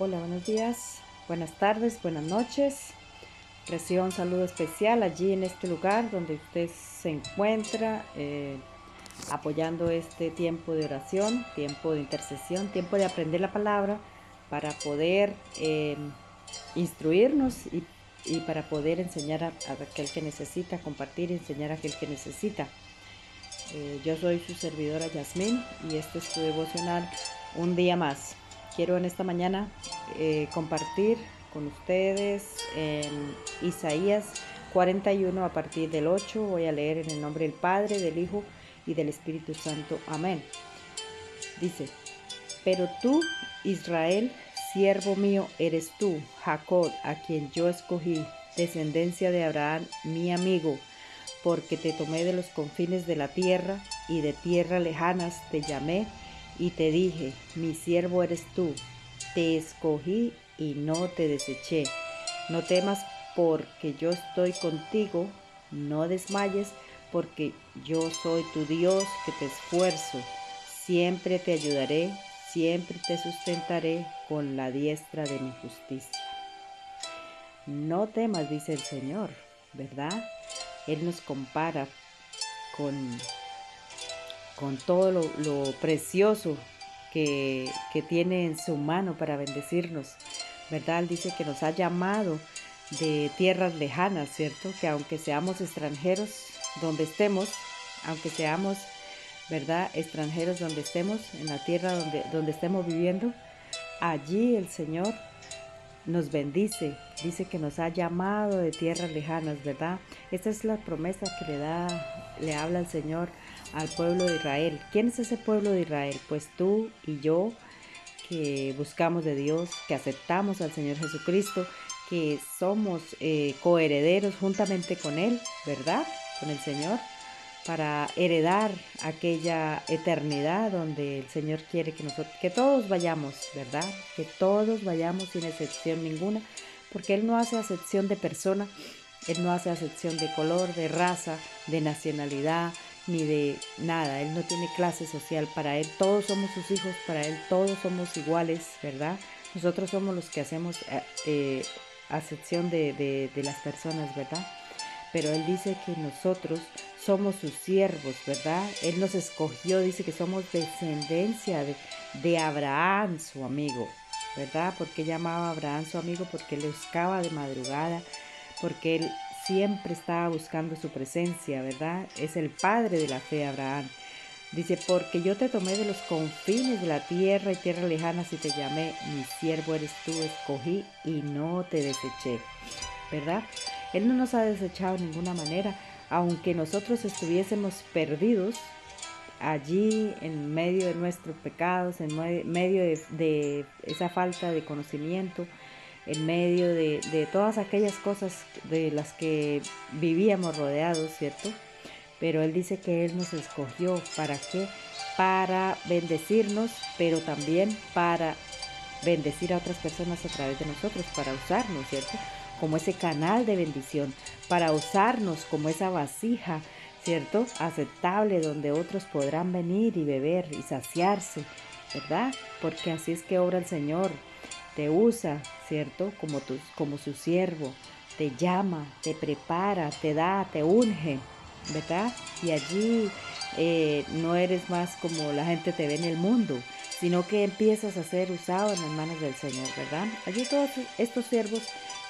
Hola, buenos días, buenas tardes, buenas noches. Recibo un saludo especial allí en este lugar donde usted se encuentra eh, apoyando este tiempo de oración, tiempo de intercesión, tiempo de aprender la palabra para poder eh, instruirnos y, para poder enseñar a, aquel que necesita, compartir y enseñar a aquel que necesita. Eh, yo soy su servidora Yasmín y este es tu devocional un día más quiero en esta mañana eh, compartir con ustedes en Isaías 41 a partir del 8. Voy a leer en el nombre del Padre, del Hijo y del Espíritu Santo. Amén. Dice, pero tú, Israel, siervo mío eres tú, Jacob, a quien yo escogí, descendencia de Abraham, mi amigo, porque te tomé de los confines de la tierra y de tierras lejanas te llamé y te dije, mi siervo eres tú, te escogí y no te deseché. No temas porque yo estoy contigo, no desmayes porque yo soy tu Dios que te esfuerzo. Siempre te ayudaré, siempre te sustentaré con la diestra de mi justicia. No temas, dice el Señor, ¿verdad? Él nos compara con con todo lo, precioso que, tiene en su mano para bendecirnos, ¿verdad? dice que nos ha llamado de tierras lejanas, ¿cierto? Que aunque seamos extranjeros donde estemos, aunque seamos, ¿verdad? Extranjeros donde estemos, en la tierra donde, donde estemos viviendo, allí el Señor nos bendice, dice que nos ha llamado de tierras lejanas, ¿verdad? Esta es la promesa que le da, le habla el Señor al pueblo de Israel. ¿Quién es ese pueblo de Israel? Pues tú y yo que buscamos de Dios, que aceptamos al Señor Jesucristo, que somos eh, coherederos juntamente con Él, ¿verdad? Con el Señor, para heredar aquella eternidad donde el Señor quiere que nosotros, que todos vayamos, ¿verdad? Que todos vayamos sin excepción ninguna, porque Él no hace acepción de persona, Él no hace acepción de color, de raza, de nacionalidad, ni de nada. Él no tiene clase social. Para Él todos somos sus hijos, para Él todos somos iguales, ¿verdad? Nosotros somos los que hacemos eh, eh acepción de, de, las personas, ¿verdad? Pero Él dice que nosotros somos sus siervos, ¿verdad? Él nos escogió, dice que somos descendencia de, de Abraham, su amigo, ¿verdad? Porque llamaba a Abraham su amigo, porque le buscaba de madrugada, porque él siempre estaba buscando su presencia, ¿verdad? Es el padre de la fe, Abraham. Dice, porque yo te tomé de los confines de la tierra y tierra lejana y te llamé, mi siervo eres tú, escogí y no te deseché, ¿verdad? Él no nos ha desechado de ninguna manera, aunque nosotros estuviésemos perdidos allí en medio de nuestros pecados, en medio de, de esa falta de conocimiento, en medio de, todas aquellas cosas de las que vivíamos rodeados, ¿cierto? Pero Él dice que Él nos escogió, ¿para qué? Para bendecirnos, pero también para bendecir a otras personas a través de nosotros, para usarnos, ¿cierto? Como ese canal de bendición, para usarnos como esa vasija, ¿cierto? Aceptable donde otros podrán venir y beber y saciarse, ¿verdad? Porque así es que obra el Señor te usa, ¿cierto? Como, tu, como su siervo, te llama, te prepara, te da, te unge, ¿verdad? Y allí eh, no eres más como la gente te ve en el mundo, sino que empiezas a ser usado en las manos del Señor, ¿verdad? Allí todos estos siervos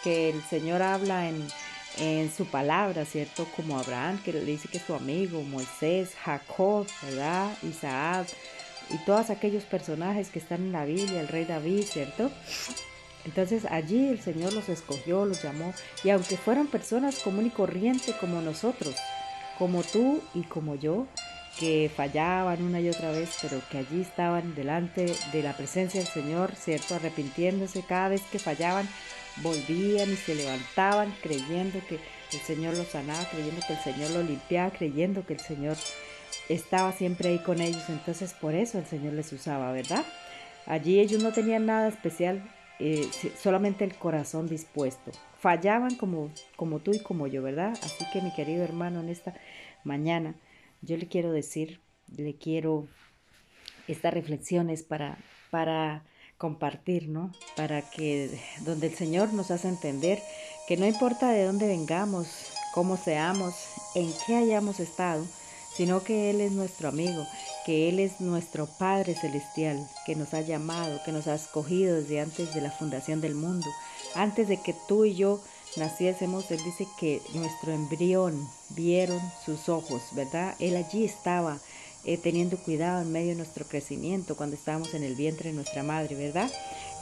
que el Señor habla en, en su palabra, ¿cierto? Como Abraham, que le dice que es su amigo, Moisés, Jacob, ¿verdad? Isaac, y todos aquellos personajes que están en la Biblia, el rey David, ¿cierto? Entonces allí el Señor los escogió, los llamó, y aunque fueran personas común y corriente como nosotros, como tú y como yo, que fallaban una y otra vez, pero que allí estaban delante de la presencia del Señor, ¿cierto? Arrepintiéndose cada vez que fallaban, volvían y se levantaban creyendo que el Señor los sanaba, creyendo que el Señor los limpiaba, creyendo que el Señor estaba siempre ahí con ellos, entonces por eso el Señor les usaba, ¿verdad? Allí ellos no tenían nada especial, eh, solamente el corazón dispuesto. Fallaban como, como tú y como yo, ¿verdad? Así que mi querido hermano, en esta mañana yo le quiero decir, le quiero estas reflexiones para, para compartir, ¿no? Para que donde el Señor nos hace entender que no importa de dónde vengamos, cómo seamos, en qué hayamos estado, sino que Él es nuestro amigo, que Él es nuestro Padre Celestial, que nos ha llamado, que nos ha escogido desde antes de la fundación del mundo, antes de que tú y yo naciésemos, Él dice que nuestro embrión vieron sus ojos, ¿verdad? Él allí estaba eh, teniendo cuidado en medio de nuestro crecimiento cuando estábamos en el vientre de nuestra madre, ¿verdad?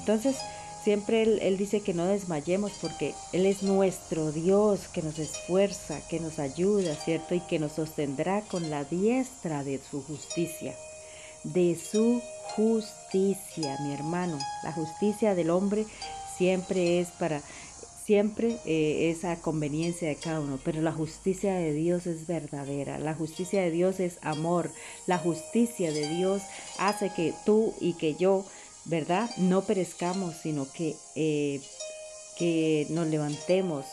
Entonces, siempre él, él, dice que no desmayemos porque Él es nuestro Dios que nos esfuerza, que nos ayuda, ¿cierto? Y que nos sostendrá con la diestra de su justicia. De su justicia, mi hermano. La justicia del hombre siempre es para siempre eh, esa conveniencia de cada uno, pero la justicia de Dios es verdadera, la justicia de Dios es amor, la justicia de Dios hace que tú y que yo, ¿verdad? No perezcamos, sino que, eh, que nos levantemos,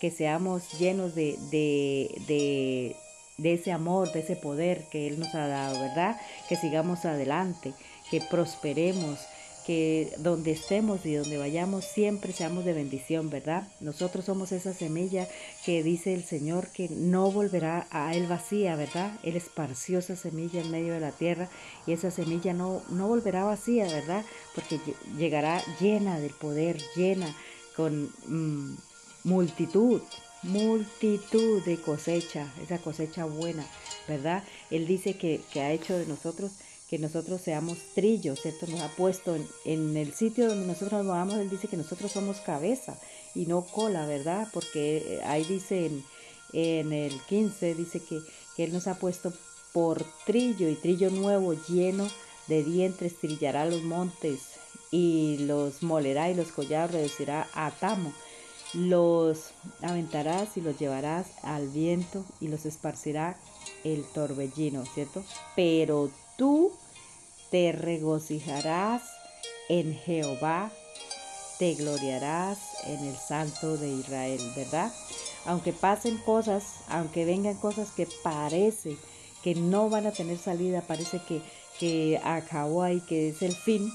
que seamos llenos de, de, de ese amor, de ese poder que Él nos ha dado, ¿verdad? Que sigamos adelante, que prosperemos, que donde estemos y donde vayamos siempre seamos de bendición, ¿verdad? Nosotros somos esa semilla que dice el Señor que no volverá a Él vacía, ¿verdad? Él esparció esa semilla en medio de la tierra y esa semilla no, no volverá vacía, ¿verdad? Porque llegará llena del poder, llena con mm, multitud, multitud de cosecha, esa cosecha buena, ¿verdad? Él dice que, que ha hecho de nosotros que nosotros seamos trillos, ¿cierto? Nos ha puesto en, el sitio donde nosotros nos vamos, Él dice que nosotros somos cabeza y no cola, ¿verdad? Porque eh, ahí dice en, el 15, dice que, que Él nos ha puesto por trillo y trillo nuevo lleno de dientes trillará los montes y los molerá y los collados reducirá a tamo. Los aventarás y los llevarás al viento y los esparcirá el torbellino, ¿cierto? Pero tú te regocijarás en Jehová, te gloriarás en el Santo de Israel, ¿verdad? Aunque pasen cosas, aunque vengan cosas que parece que no van a tener salida, parece que, que acabó ahí, que es el fin,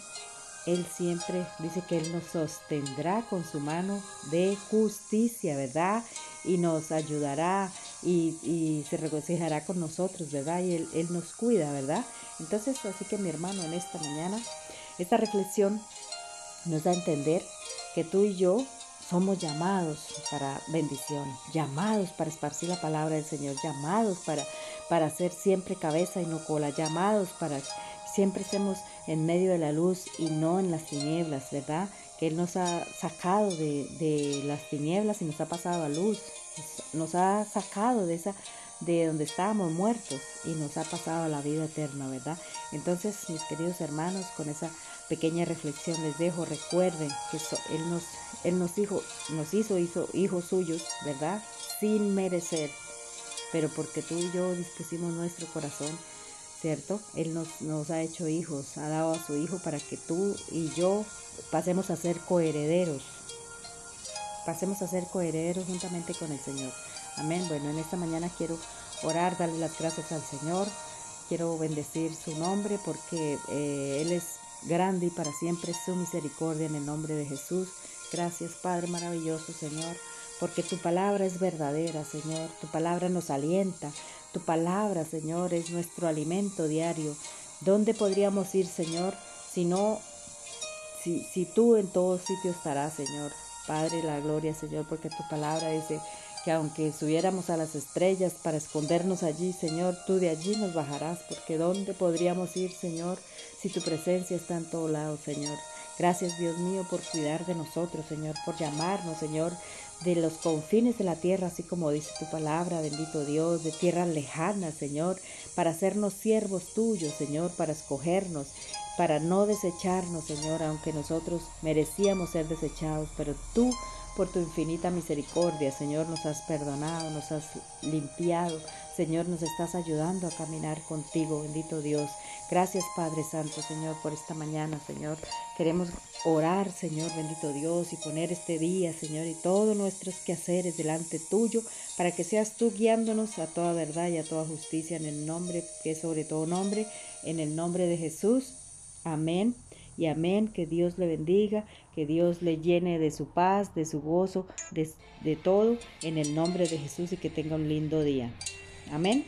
Él siempre dice que Él nos sostendrá con su mano de justicia, ¿verdad? Y nos ayudará y, se regocijará con nosotros, ¿verdad? Y él, él nos cuida, ¿verdad? Entonces, así que mi hermano, en esta mañana, esta reflexión nos da a entender que tú y yo somos llamados para bendición, llamados para esparcir la palabra del Señor, llamados para, para ser siempre cabeza y no cola, llamados para siempre estemos en medio de la luz y no en las tinieblas, ¿verdad? Que Él nos ha sacado de, de las tinieblas y nos ha pasado a luz, nos ha sacado de esa de donde estábamos muertos y nos ha pasado a la vida eterna, ¿verdad? Entonces, mis queridos hermanos, con esa pequeña reflexión les dejo, recuerden que él nos él nos hizo nos hizo hizo hijos suyos, ¿verdad? Sin merecer, pero porque tú y yo dispusimos nuestro corazón, ¿cierto? Él nos, nos ha hecho hijos, ha dado a su hijo para que tú y yo pasemos a ser coherederos pasemos a ser coherederos juntamente con el Señor. Amén. Bueno, en esta mañana quiero orar, darle las gracias al Señor. Quiero bendecir su nombre porque eh, Él es grande y para siempre su misericordia en el nombre de Jesús. Gracias, Padre maravilloso, Señor, porque tu palabra es verdadera, Señor. Tu palabra nos alienta. Tu palabra, Señor, es nuestro alimento diario. ¿Dónde podríamos ir, Señor, si no, si, si tú en todo sitio estarás, Señor? Padre, la gloria, Señor, porque tu palabra dice que aunque subiéramos a las estrellas para escondernos allí, Señor, tú de allí nos bajarás, porque ¿dónde podríamos ir, Señor, si tu presencia está en todo lado, Señor? Gracias, Dios mío, por cuidar de nosotros, Señor, por llamarnos, Señor, de los confines de la tierra, así como dice tu palabra, bendito Dios, de tierras lejanas, Señor, para hacernos siervos tuyos, Señor, para escogernos para no desecharnos, Señor, aunque nosotros merecíamos ser desechados, pero tú, por tu infinita misericordia, Señor, nos has perdonado, nos has limpiado, Señor, nos estás ayudando a caminar contigo, bendito Dios. Gracias, Padre Santo, Señor, por esta mañana, Señor. Queremos orar, Señor, bendito Dios, y poner este día, Señor, y todos nuestros quehaceres delante tuyo, para que seas tú guiándonos a toda verdad y a toda justicia en el nombre que es sobre todo nombre, en el nombre de Jesús. Amén y amén. Que Dios le bendiga, que Dios le llene de su paz, de su gozo, de, de todo, en el nombre de Jesús y que tenga un lindo día. Amén.